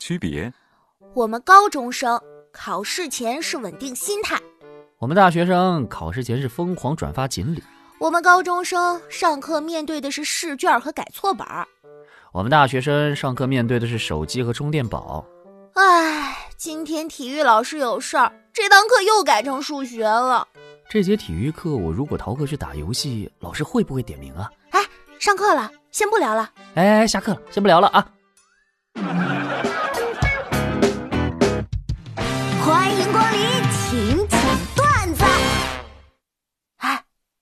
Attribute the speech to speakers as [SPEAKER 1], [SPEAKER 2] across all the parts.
[SPEAKER 1] 区别？
[SPEAKER 2] 我们高中生考试前是稳定心态，
[SPEAKER 3] 我们大学生考试前是疯狂转发锦鲤，
[SPEAKER 2] 我们高中生上课面对的是试卷和改错本儿，
[SPEAKER 3] 我们大学生上课面对的是手机和充电宝。
[SPEAKER 2] 唉，今天体育老师有事儿，这堂课又改成数学了。
[SPEAKER 3] 这节体育课我如果逃课去打游戏，老师会不会点名啊？
[SPEAKER 2] 哎，上课了，先不聊了。
[SPEAKER 3] 哎，下课了，先不聊了啊。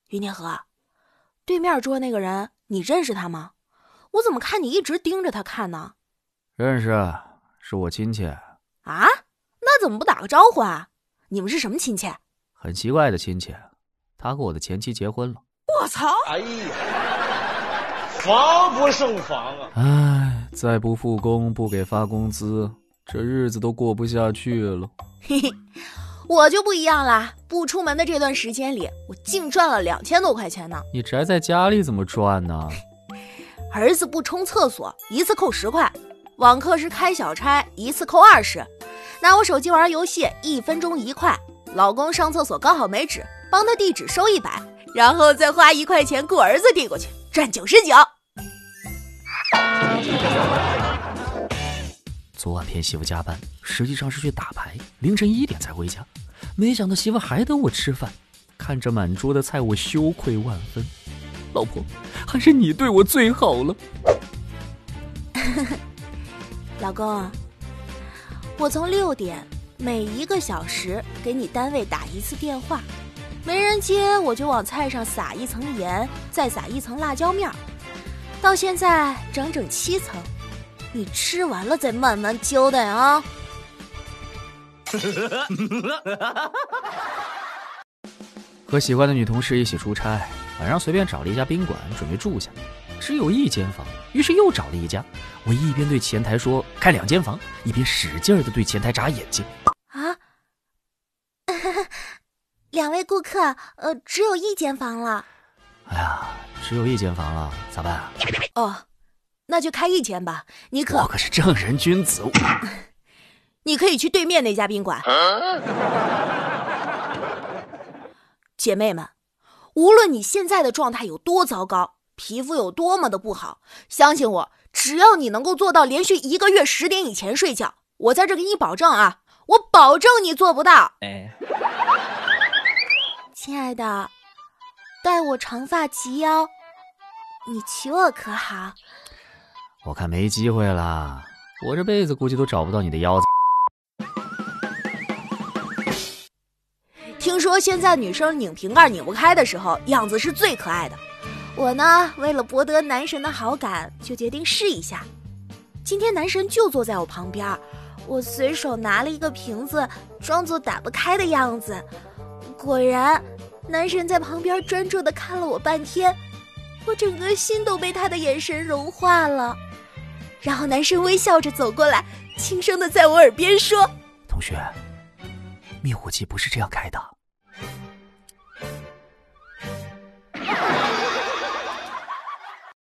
[SPEAKER 2] 于天河，对面桌那个人，你认识他吗？我怎么看你一直盯着他看呢？
[SPEAKER 3] 认识，是我亲戚。
[SPEAKER 2] 啊？那怎么不打个招呼啊？你们是什么亲戚？
[SPEAKER 3] 很奇怪的亲戚，他和我的前妻结婚了。
[SPEAKER 2] 我操！
[SPEAKER 4] 哎呀，防不胜防啊！
[SPEAKER 3] 哎，再不复工，不给发工资，这日子都过不下去了。
[SPEAKER 2] 嘿嘿，我就不一样啦！不出门的这段时间里，我净赚了两千多块钱呢。
[SPEAKER 3] 你宅在家里怎么赚呢？
[SPEAKER 2] 儿子不冲厕所，一次扣十块；网课时开小差，一次扣二十；拿我手机玩游戏，一分钟一块；老公上厕所刚好没纸，帮他递纸收一百，然后再花一块钱雇儿子递过去，赚九十九。
[SPEAKER 3] 昨晚骗媳妇加班，实际上是去打牌，凌晨一点才回家。没想到媳妇还等我吃饭，看着满桌的菜，我羞愧万分。老婆，还是你对我最好了。
[SPEAKER 2] 老公，我从六点每一个小时给你单位打一次电话，没人接我就往菜上撒一层盐，再撒一层辣椒面儿，到现在整整七层。你吃完了再慢慢交代啊。
[SPEAKER 3] 和喜欢的女同事一起出差，晚上随便找了一家宾馆准备住下，只有一间房，于是又找了一家。我一边对前台说开两间房，一边使劲的对前台眨眼睛。
[SPEAKER 2] 啊，两位顾客，呃，只有一间房了。
[SPEAKER 3] 哎呀，只有一间房了，咋办？
[SPEAKER 2] 哦，那就开一间吧。你可
[SPEAKER 3] 我可是正人君子，
[SPEAKER 2] 你可以去对面那家宾馆。姐妹们，无论你现在的状态有多糟糕，皮肤有多么的不好，相信我，只要你能够做到连续一个月十点以前睡觉，我在这给你保证啊，我保证你做不到。
[SPEAKER 3] 哎，
[SPEAKER 2] 亲爱的，待我长发及腰，你娶我可好？
[SPEAKER 3] 我看没机会了，我这辈子估计都找不到你的腰子。
[SPEAKER 2] 听说现在女生拧瓶盖拧不开的时候，样子是最可爱的。我呢，为了博得男神的好感，就决定试一下。今天男神就坐在我旁边，我随手拿了一个瓶子，装作打不开的样子。果然，男神在旁边专注的看了我半天，我整个心都被他的眼神融化了。然后男生微笑着走过来，轻声的在我耳边说：“
[SPEAKER 3] 同学，灭火器不是这样开的。”